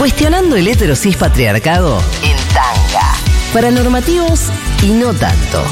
Cuestionando el heterosis patriarcado en tanga. Para normativos y no tanto.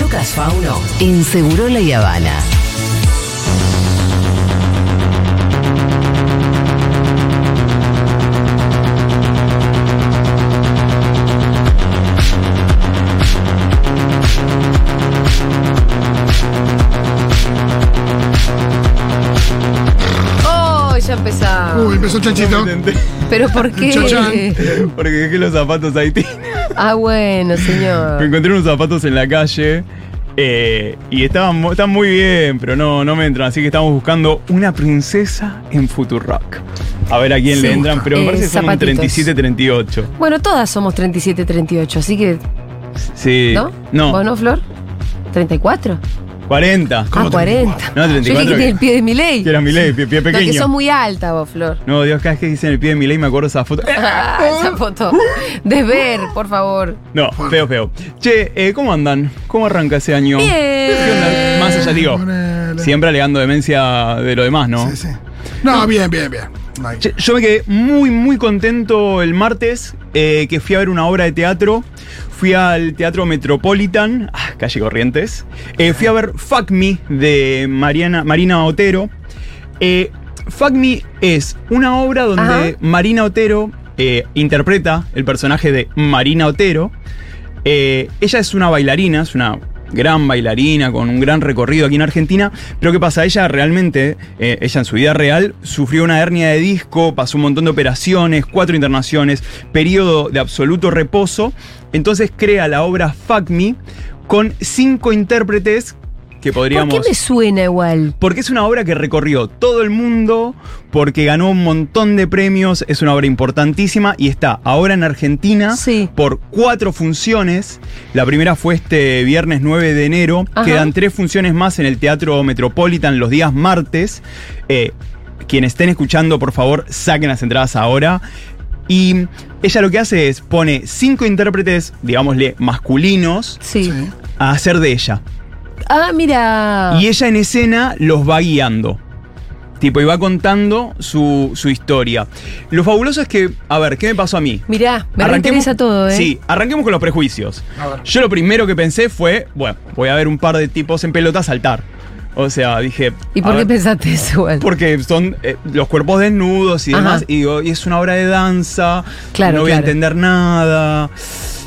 Lucas Fauno en Segurola y Habana. Chanchito. ¿Pero por qué? Porque dejé los zapatos ahí. Ah, bueno, Me señor. encontré unos zapatos en la calle. eh, y estaban, están muy bien, pero no, no me entran. Así que estamos buscando una princesa en Futurock. A ver a quién le entran, pero me Eh, parece que son un zapatitos. 37-38. Bueno, todas somos 37, 38, así que. Sí. ¿No? No, ¿Vos no, Flor? ¿34? 40. ¿Cómo ah, 40. No, Yo dije 34 que tiene el pie de mi ley. Que era mi ley, pie, pie No, que pequeño. sos muy alta vos, Flor. No, Dios, cada vez que dicen el pie de mi ley me acuerdo esa foto. Ah, esa foto. De ver, por favor. No, feo, feo. Che, eh, ¿cómo andan? ¿Cómo arranca ese año? Bien. ¿Qué onda? Más allá, digo, siempre alegando demencia de lo demás, ¿no? Sí, sí. No, bien, bien, bien. Yo me quedé muy, muy contento el martes eh, que fui a ver una obra de teatro. Fui al Teatro Metropolitan, ah, calle Corrientes. Eh, fui a ver Fuck Me de Mariana, Marina Otero. Eh, Fuck Me es una obra donde Ajá. Marina Otero eh, interpreta el personaje de Marina Otero. Eh, ella es una bailarina, es una gran bailarina con un gran recorrido aquí en Argentina. Pero ¿qué pasa? Ella realmente, eh, ella en su vida real, sufrió una hernia de disco, pasó un montón de operaciones, cuatro internaciones, periodo de absoluto reposo. Entonces crea la obra Fuck con cinco intérpretes que podríamos... ¿Por qué me suena igual? Porque es una obra que recorrió todo el mundo, porque ganó un montón de premios, es una obra importantísima y está ahora en Argentina Sí. por cuatro funciones. La primera fue este viernes 9 de enero. Ajá. Quedan tres funciones más en el Teatro Metropolitan los días martes. Eh, quienes estén escuchando, por favor, saquen las entradas ahora. Y ella lo que hace es pone cinco intérpretes, digámosle, masculinos Sí. A hacer de ella. Ah, mira. Y ella en escena los va guiando. Tipo, y va contando su, su historia. Lo fabuloso es que, a ver, ¿qué me pasó a mí? Mirá, me Arranquemos- reinteresa todo, ¿eh? Sí, arranquemos con los prejuicios. Yo lo primero que pensé fue, bueno, voy a ver un par de tipos en pelota saltar. O sea, dije. ¿Y a por qué ver, pensaste eso igual? Porque son eh, los cuerpos desnudos y Ajá. demás. Y digo, y es una obra de danza. Claro, No voy a entender nada.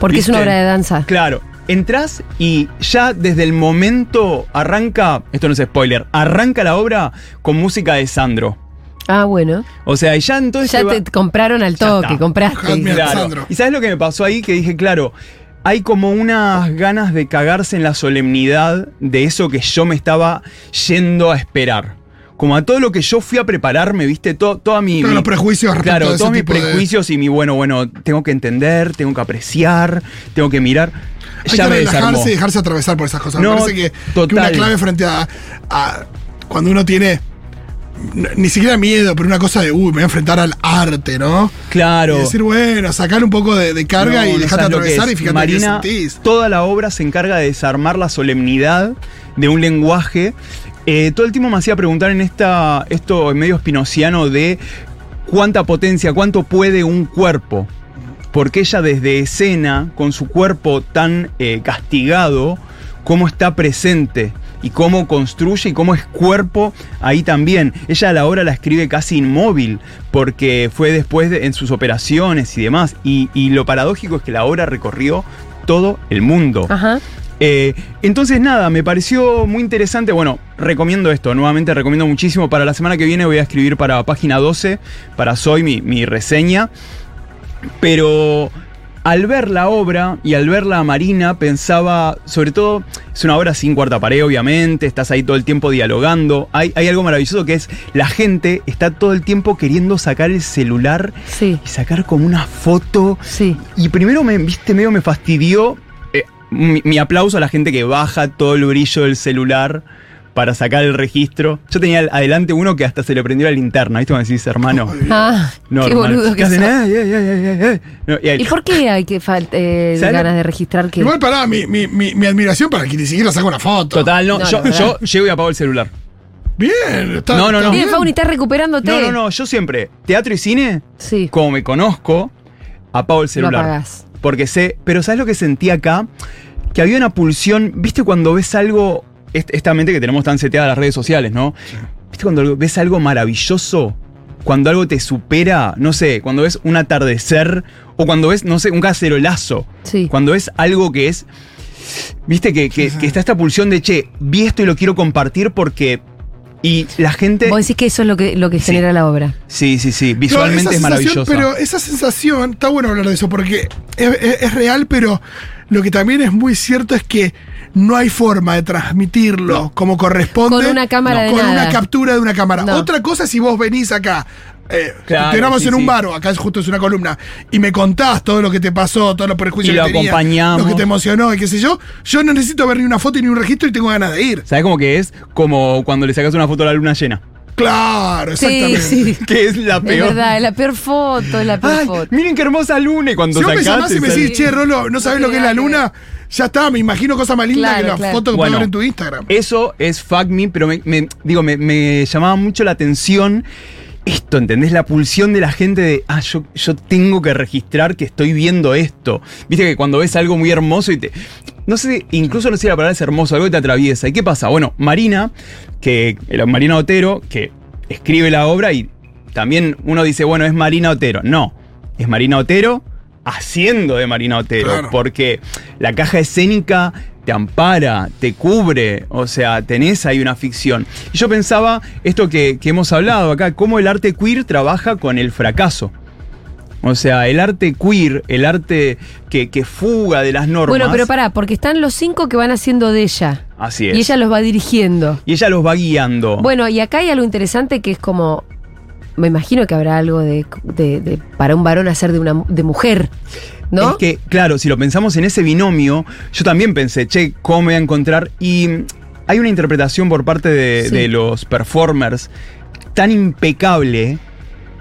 Porque es una obra de danza. Claro, entras y ya desde el momento arranca, esto no es spoiler, arranca la obra con música de Sandro. Ah, bueno. O sea, y ya entonces... Ya va- te compraron al toque, compraste. Claro. Sandro. ¿Y sabes lo que me pasó ahí? Que dije, claro, hay como unas ganas de cagarse en la solemnidad de eso que yo me estaba yendo a esperar. Como a todo lo que yo fui a prepararme, viste, todo, toda mi... Todos mi- los prejuicios Claro, todos mis de- prejuicios y mi, bueno, bueno, tengo que entender, tengo que apreciar, tengo que mirar. Hay ya que me relajarse y dejarse atravesar por esas cosas. No, Me parece que, que una clave frente a, a cuando uno tiene ni siquiera miedo, pero una cosa de, uy, me voy a enfrentar al arte, ¿no? Claro. Y decir, bueno, sacar un poco de, de carga No, y no dejarte que atravesar es. y fíjate Marina, qué sentís. toda la obra se encarga de desarmar la solemnidad de un lenguaje. Eh, todo el tiempo me hacía preguntar en esta, esto medio espinociano de cuánta potencia, cuánto puede un cuerpo. Porque ella desde escena, con su cuerpo tan eh, castigado, cómo está presente y cómo construye y cómo es cuerpo ahí también. Ella a la obra la escribe casi inmóvil, porque fue después de- en sus operaciones y demás. Y, y lo paradójico es que la obra recorrió todo el mundo. Ajá. Eh, entonces nada, me pareció muy interesante. Bueno, recomiendo esto, nuevamente recomiendo muchísimo. Para la semana que viene voy a escribir para página 12, para Soy mi, mi reseña. Pero al ver la obra y al ver la Marina pensaba, sobre todo, es una obra sin cuarta pared, obviamente, estás ahí todo el tiempo dialogando. Hay, hay algo maravilloso que es la gente está todo el tiempo queriendo sacar el celular Sí, y sacar como una foto. sí. Y primero me, viste, medio me fastidió eh, mi, mi aplauso a la gente que baja todo el brillo del celular para sacar el registro. Yo tenía adelante uno que hasta se le prendió la linterna, ¿viste? Como decís, hermano. Ah, No, qué hermano. boludo que sos. Ay, ay, ay, ay, ay. No, y ahí- ¿Y por qué hay que eh, ¿Sabes lo- ganas de registrar que Igual pará, mi, mi, mi, mi admiración para que ni siquiera saca una foto. Total, no, No, yo, la verdad. yo llego y apago el celular. Bien, está, No, no, está no. Bien, Fauni, estás recuperándote. No, no, no, yo siempre, teatro y cine, Sí. como me conozco, apago el celular. apagás. Porque sé, pero ¿sabes lo que sentí acá? Que había una pulsión, ¿viste cuando ves algo, esta mente que tenemos tan seteada en las redes sociales, ¿no? ¿Viste cuando ves algo maravilloso? Cuando algo te supera, no sé, cuando ves un atardecer o cuando ves, no sé, un cacerolazo. Sí. Cuando ves algo que es, viste que, que- que está esta pulsión de, che, vi esto y lo quiero compartir porque... Y la gente... Vos decís que eso es lo que, lo que Sí. genera la obra. Sí, sí, sí, visualmente es sensación, maravilloso. Pero esa sensación, está bueno hablar de eso, porque es, es- es real, pero lo que también es muy cierto es que no hay forma de transmitirlo No. como corresponde. Con una cámara de Con nada. una captura de una cámara. No. Otra cosa es si vos venís acá. Eh, Claro, tenemos sí, en un sí. bar, o acá es justo es una columna, y me contás todo lo que te pasó, todos los prejuicios Y lo que tenías, acompañamos. lo que te emocionó y qué sé yo. Yo no necesito ver ni una foto ni un registro y tengo ganas de ir. ¿Sabes cómo que es? Como cuando le sacas una foto a la luna llena. Claro, Sí, exactamente. sí. Que es la Es peor. verdad, es la peor foto, es la peor Ay, foto. miren qué hermosa luna. Y cuando Si vos me llamás y me decís, che, Rolo, ¿no sabes lo que es la luna? Ya está, me imagino cosas más lindas Claro, que la claro. foto que Bueno. ver en tu Instagram. Eso es fuck me, pero me, me- digo, me, me llamaba mucho la atención esto, ¿entendés? La pulsión de la gente de, ah, yo, yo tengo que registrar que estoy viendo esto. Viste que cuando ves algo muy hermoso y te... No sé, incluso no sé si la palabra es hermoso, algo que te atraviesa. ¿Y qué pasa? Bueno, Marina, que Marina Otero, que escribe la obra y también uno dice, bueno, es Marina Otero. No, es Marina Otero haciendo de Marina Otero, Claro. porque la caja escénica te ampara, te cubre, o sea, tenés ahí una ficción. Y yo pensaba esto que, que hemos hablado acá, cómo el arte queer trabaja con el fracaso. O sea, el arte queer, el arte que, que fuga de las normas. Bueno, pero pará, porque están los cinco que van haciendo de ella. Así es. Y ella los va dirigiendo. Y ella los va guiando. Bueno, y acá hay algo interesante que es como. Me imagino que habrá algo de, de- de- para un varón hacer de una de mujer. ¿No? Es que, claro, si lo pensamos en ese binomio, yo también pensé, che, ¿cómo me voy a encontrar? Y hay una interpretación por parte de, Sí. de los performers tan impecable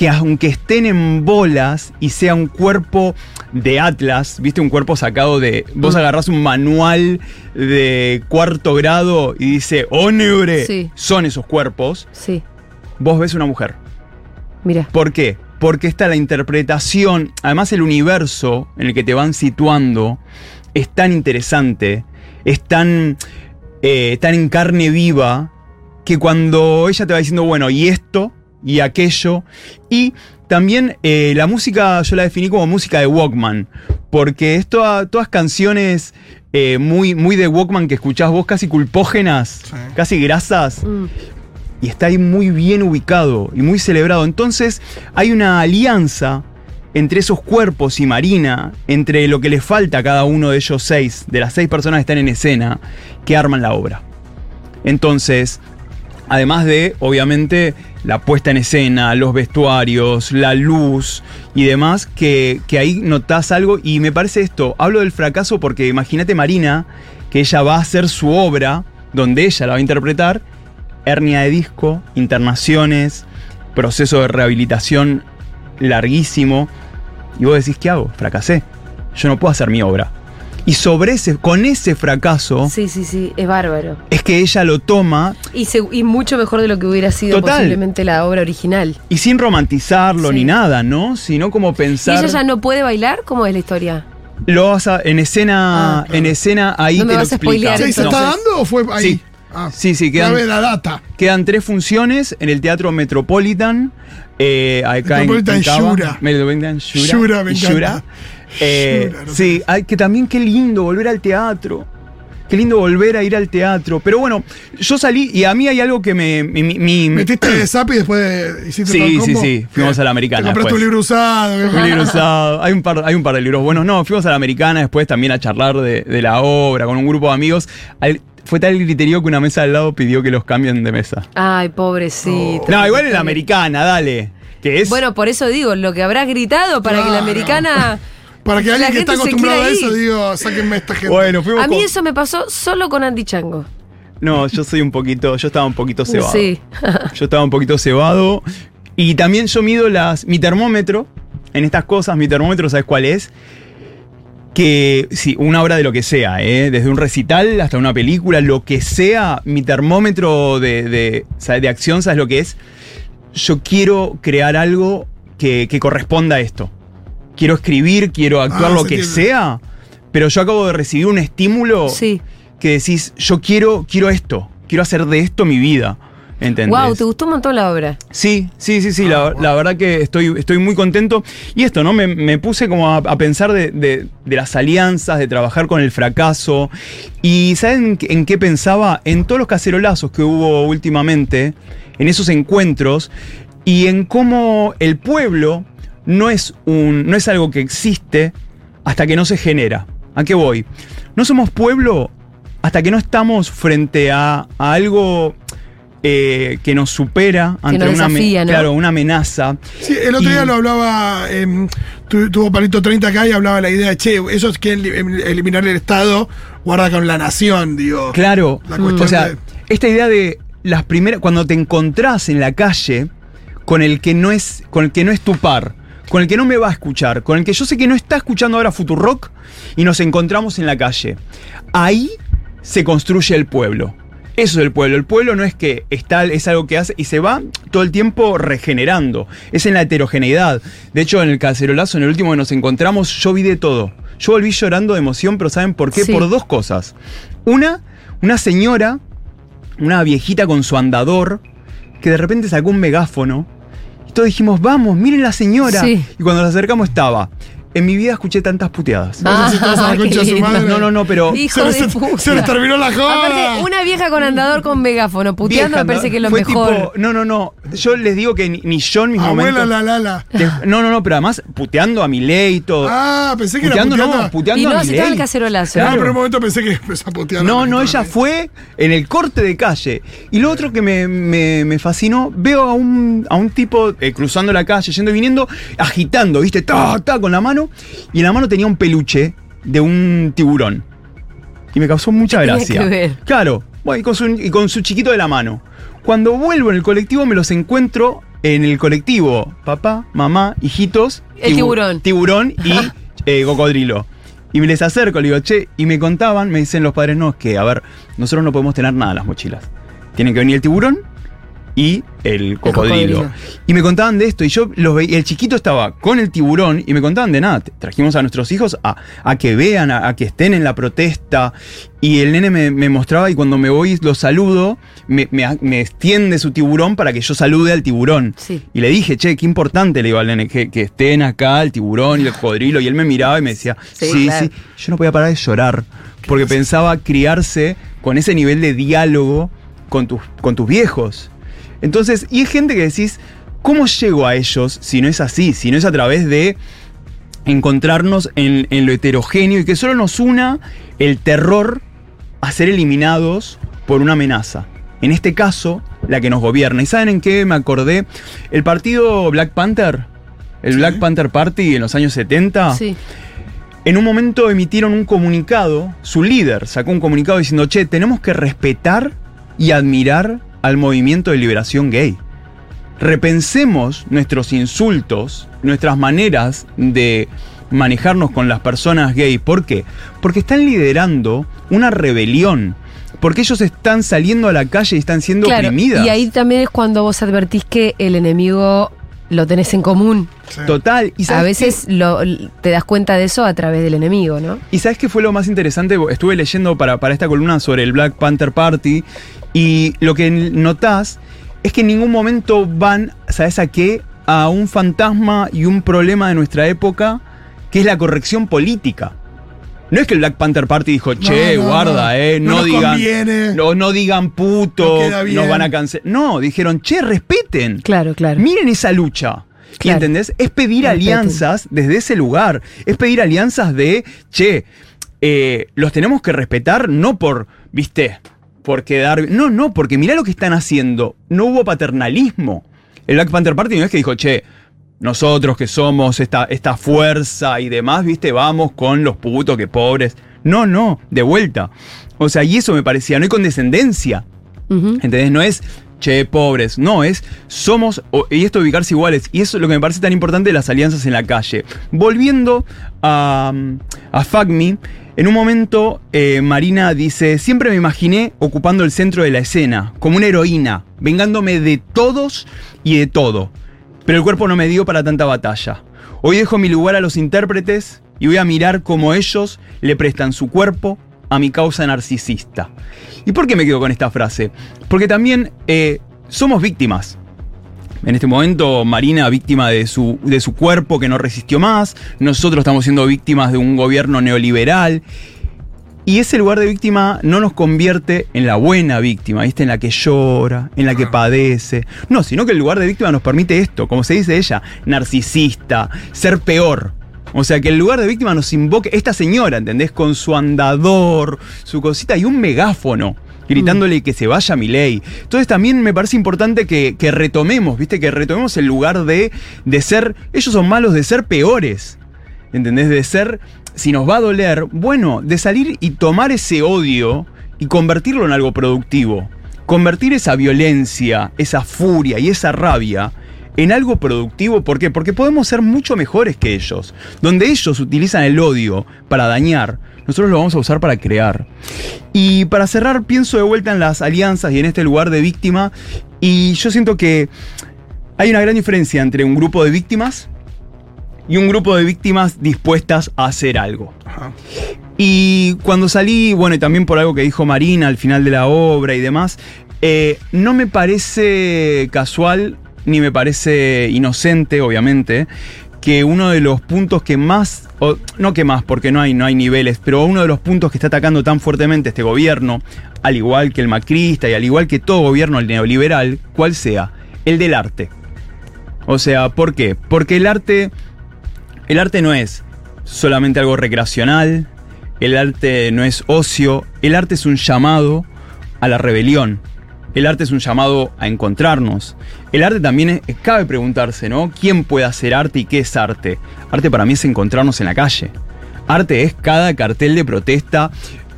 que aunque estén en bolas y sea un cuerpo de Atlas, viste, un cuerpo sacado de. Vos Mm. agarrás un manual de cuarto grado y dice, oh, neure, Sí. son esos cuerpos, Sí, vos ves una mujer. mira. ¿Por qué? Porque está la interpretación, además el universo en el que te van situando es tan interesante, es tan, eh, tan en carne viva, que cuando ella te va diciendo, bueno, y esto, y aquello, y también eh, la música yo la definí como música de Walkman, porque es toda- todas canciones eh, muy, muy de Walkman que escuchás vos casi culpógenas, Sí. casi grasas, Mm. y está ahí muy bien ubicado y muy celebrado. Entonces hay una alianza entre esos cuerpos y Marina, entre lo que le falta a cada uno de ellos seis, de las seis personas que están en escena, que arman la obra. Entonces, además de, obviamente, la puesta en escena, los vestuarios, la luz y demás, que, que ahí notás algo. Y me parece esto, hablo del fracaso porque imagínate Marina, que ella va a hacer su obra, donde ella la va a interpretar, hernia de disco, internaciones, proceso de rehabilitación larguísimo. Y vos decís, ¿qué hago? Fracasé. Yo no puedo hacer mi obra. Y sobre ese, con ese fracaso, Sí, sí, sí, es bárbaro. es que ella lo toma Y, se- y mucho mejor de lo que hubiera sido Total. posiblemente la obra original. y sin romantizarlo Sí. ni nada, ¿no? Sino como ¿Y pensar. ella ya no puede bailar? ¿Cómo es la historia? Lo vas a, en escena, Ah, claro. en escena ahí No te lo vas explica. spoilear, ¿Sí, ¿Se está dando o fue ahí? Sí. Ah, Sí, sí, ya quedan, ve la data. quedan tres funciones en el Teatro Metropolitan. Eh, acá Metropolitan en, Cava. Shura. Metropolitan Shura. Shura, me y encanta. Shura. Eh, sí, que también qué lindo volver al teatro. Qué lindo volver a ir al teatro. Pero bueno, yo salí y a mí hay algo que me. Metiste de zap y después hiciste Sí, todo el sí, combo. sí. Fuimos a la Americana Te compraste después. un libro usado. Un libro usado. Hay un, par, hay un par de libros buenos. No, fuimos a la americana después también a charlar de, de la obra con un grupo de amigos. Al- fue tal el griterío que una mesa al lado pidió que los cambien de mesa. Ay, pobrecito. No, igual en la americana, dale. Que es. Bueno, por eso digo, lo que habrás gritado para que la americana. Para que La alguien que está acostumbrado a eso, digo, sáquenme a esta gente. bueno, fuimos A mí con- eso me pasó solo con Andy Chango. No, yo soy un poquito. Yo estaba un poquito cebado. Sí. Yo estaba un poquito cebado. Y también yo mido las. Mi termómetro. En estas cosas, mi termómetro, ¿sabes cuál es? que, sí, una obra de lo que sea, ¿eh? desde un recital hasta una película, lo que sea, mi termómetro de, de, ¿sabes? de acción, ¿sabes lo que es? Yo quiero crear algo que, que corresponda a esto. Quiero escribir, quiero actuar Ah, lo se que entiende. sea, pero yo acabo de recibir un estímulo Sí. que decís, yo quiero, quiero esto, quiero hacer de esto mi vida. ¿Entendés? Wow, te gustó un montón la obra. Sí, sí, sí, sí, Ah, la, verdad que estoy, estoy muy contento. Y esto, ¿no? Me, me puse como a, a pensar de, de- de las alianzas, de trabajar con el fracaso. Y ¿saben en qué pensaba? En todos los cacerolazos que hubo últimamente, en esos encuentros, y en cómo el pueblo no es, un, no es algo que existe hasta que no se genera. ¿A qué voy? No somos pueblo hasta que no estamos frente a, a algo eh, que nos supera ante nos una, ame- desafía, ¿no? claro, una amenaza. Sí, el otro Y- día lo hablaba, em, tu- tuvo Palito 30 acá y hablaba la idea de, che, esos que eliminar el Estado, guarda con la nación, digo. Claro, La cuestión o sea, de- esta idea de las primeras, cuando te encontrás en la calle con el que no es, con el que no es tu par, con el que no me va a escuchar, con el que yo sé que no está escuchando ahora Futurock y nos encontramos en la calle. Ahí se construye el pueblo. Eso es el pueblo. El pueblo no es que está, es algo que hace y se va todo el tiempo regenerando. Es en la heterogeneidad. De hecho, en el cacerolazo, en el último que nos encontramos, yo vi de todo. Yo volví llorando de emoción, pero ¿saben por qué? Sí. Por dos cosas. Una, una señora, una viejita con su andador, que de repente sacó un megáfono. Y todos dijimos, vamos, miren la señora. Sí. Y cuando nos acercamos estaba. En mi vida escuché tantas puteadas. No sé si todos a la su madre. No, no, no, pero. Hijo se, de les, puta. se les terminó la joda. Aparte, una vieja con andador con megáfono puteando Vieja, me parece que es lo fue mejor. tipo- no, no, no. Yo les digo que ni, ni yo en mis Abuela momentos. la la la. no, no, no, pero además puteando a mi ley y todo. Ah, pensé que era puteando, puteando. no, puteando Y no, a mi estaba ley. el cacerolazo. Claro. pero en un momento pensé que empezó a putear. No, no, ella fue en el corte de calle. Y lo otro que me, me- me fascinó, veo a un, a un tipo eh, cruzando la calle, yendo y viniendo, agitando, ¿viste? Ta, ta, con la mano. Y en la mano tenía un peluche de un tiburón. Y me causó mucha ¿Qué tenía gracia. que ver? Claro, bueno, y con, su, y con su chiquito de la mano. Cuando vuelvo en el colectivo, me los encuentro en el colectivo. Papá, mamá, hijitos. El tibu- tiburón. Tiburón y eh, cocodrilo. Y me les acerco, le digo, che, y me contaban, me dicen los padres, no, es que, a ver, nosotros no podemos tener nada en las mochilas. Tienen que venir el tiburón y el cocodrilo. cocodrilo. Y me contaban de esto, y yo los veía, el chiquito estaba con el tiburón, y me contaban de nada. Trajimos a nuestros hijos a, a que vean, a, a que estén en la protesta. Y el nene me, me mostraba, y cuando me voy lo saludo, me, me- me extiende su tiburón para que yo salude al tiburón. Sí. Y le dije, che, qué importante le digo al nene, que, que estén acá el tiburón y el cocodrilo. Y él me miraba y me decía, Sí, sí. Yo no podía parar de llorar, porque pensaba criarse con ese nivel de diálogo con tus, con tus viejos. Entonces, y hay gente que decís, ¿cómo llego a ellos si no es así? Si no es a través de encontrarnos en, en lo heterogéneo y que solo nos una el terror a ser eliminados por una amenaza. En este caso, la que nos gobierna. ¿Y saben en qué me acordé? El partido Black Panther, el Sí. Black Panther Party en los años 70, Sí. en un momento emitieron un comunicado, su líder sacó un comunicado diciendo, che, tenemos que respetar y admirar al movimiento de liberación gay. Repensemos nuestros insultos, nuestras maneras de manejarnos con las personas gay. ¿Por qué? Porque están liderando una rebelión. Porque ellos están saliendo a la calle y están siendo Claro, oprimidas. y ahí también es cuando vos advertís que el enemigo lo tenés en común. Sí. Total. ¿Y A veces lo, te das cuenta de eso a través del enemigo, ¿no? ¿Y sabes qué fue lo más interesante? Estuve leyendo para, para esta columna sobre el Black Panther Party y lo que notás es que en ningún momento van, ¿sabes a qué? A un fantasma y un problema de nuestra época que es la corrección política. No es que el Black Panther Party dijo, che, no, guarda, no. eh, No digan. No, no digan puto, nos van a cancelar. No, dijeron, che, respeten. Claro, claro. Miren esa lucha. ¿Y Claro. ¿Entendés? Es pedir Respeten. alianzas desde ese lugar. Es pedir alianzas de, che, eh, los tenemos que respetar no por, viste, por quedar. No, no, porque mirá lo que están haciendo. No hubo paternalismo. El Black Panther Party no es que dijo, che, nosotros que somos esta, esta fuerza y demás, viste, vamos con los putos que pobres. No, no, de vuelta. O sea, y eso me parecía, no hay condescendencia. Ujú. ¿Entendés? No es che, pobres. No, es somos, y esto ubicarse iguales. Y eso es lo que me parece tan importante de las alianzas en la calle. Volviendo a, a Fuck Me, en un momento eh, Marina dice, siempre me imaginé ocupando el centro de la escena, como una heroína, vengándome de todos y de todo. Pero el cuerpo no me dio para tanta batalla. Hoy dejo mi lugar a los intérpretes y voy a mirar cómo ellos le prestan su cuerpo a mi causa narcisista. ¿Y por qué me quedo con esta frase? Porque también eh, somos víctimas. En este momento, Marina víctima de su, de su cuerpo que no resistió más. Nosotros estamos siendo víctimas de un gobierno neoliberal. Y ese lugar de víctima no nos convierte en la buena víctima, ¿viste? En la que llora, en la que padece. No, sino que el lugar de víctima nos permite esto, como se dice ella, narcisista, ser peor. O sea, que el lugar de víctima nos invoque esta señora, ¿entendés? Con su andador, su cosita y un megáfono gritándole que se vaya mi ley. Entonces también me parece importante que, que retomemos, ¿viste? Que retomemos el lugar de, de ser, ellos son malos de ser peores. ¿Entendés? De ser, si nos va a doler, bueno, de salir y tomar ese odio y convertirlo en algo productivo. Convertir esa violencia, esa furia y esa rabia en algo productivo. ¿Por qué? Porque podemos ser mucho mejores que ellos. Donde ellos utilizan el odio para dañar, nosotros lo vamos a usar para crear. Y para cerrar, pienso de vuelta en las alianzas y en este lugar de víctima. Y yo siento que hay una gran diferencia entre un grupo de víctimas y un grupo de víctimas dispuestas a hacer algo. Ajá. Y cuando salí, bueno, y también por algo que dijo Marina al final de la obra y demás, eh, no me parece casual ni me parece inocente, obviamente, que uno de los puntos que más, o, no que más, porque no hay, no hay niveles, pero uno de los puntos que está atacando tan fuertemente este gobierno, al igual que el macrista y al igual que todo gobierno neoliberal, cuál sea, el del arte. O sea, ¿por qué? Porque el arte, el arte no es solamente algo recreacional, el arte no es ocio, el arte es un llamado a la rebelión. El arte es un llamado a encontrarnos. El arte también es, cabe preguntarse, ¿no? ¿Quién puede hacer arte y qué es arte? Arte para mí es encontrarnos en la calle. Arte es cada cartel de protesta,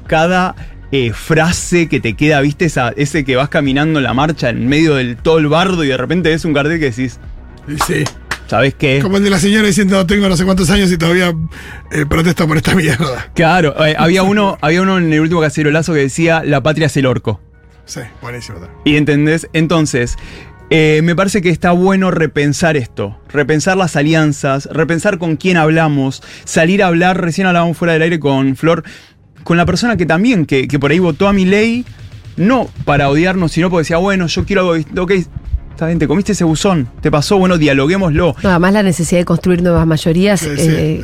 cada eh, frase que te queda, ¿viste? Esa, ese que vas caminando en la marcha en medio del todo el bardo y de repente ves un cartel que decís, sí. ¿sabes qué? Como el de la señora diciendo, tengo no sé cuántos años y todavía eh, protesto por esta mierda. Claro, eh, había, uno, había uno en el último cacerolazo que decía, la patria es el orco. Sí, buenísimo. ¿Y entendés? Entonces, eh, me parece que está bueno repensar esto, repensar las alianzas, repensar con quién hablamos, salir a hablar, recién hablábamos fuera del aire con Flor, con la persona que también, que, por ahí votó a mi ley, no para odiarnos, sino porque decía, bueno, yo quiero algo, ok, está bien, te comiste ese buzón, te pasó, bueno, dialoguémoslo. No, además la necesidad de construir nuevas mayorías Sí, sí, eh,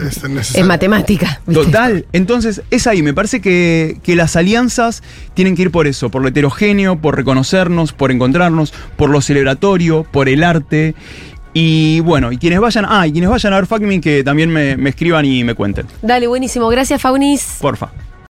es matemática. ¿viste? Total, entonces es ahí, me parece que, que las alianzas tienen que ir por eso, por lo heterogéneo, por reconocernos, por encontrarnos, por lo celebratorio, por el arte. Y bueno, y quienes vayan, ah, y quienes vayan a ver Fuck Me, que también me, me escriban y me cuenten. Dale, buenísimo. Gracias, Faunis. Porfa.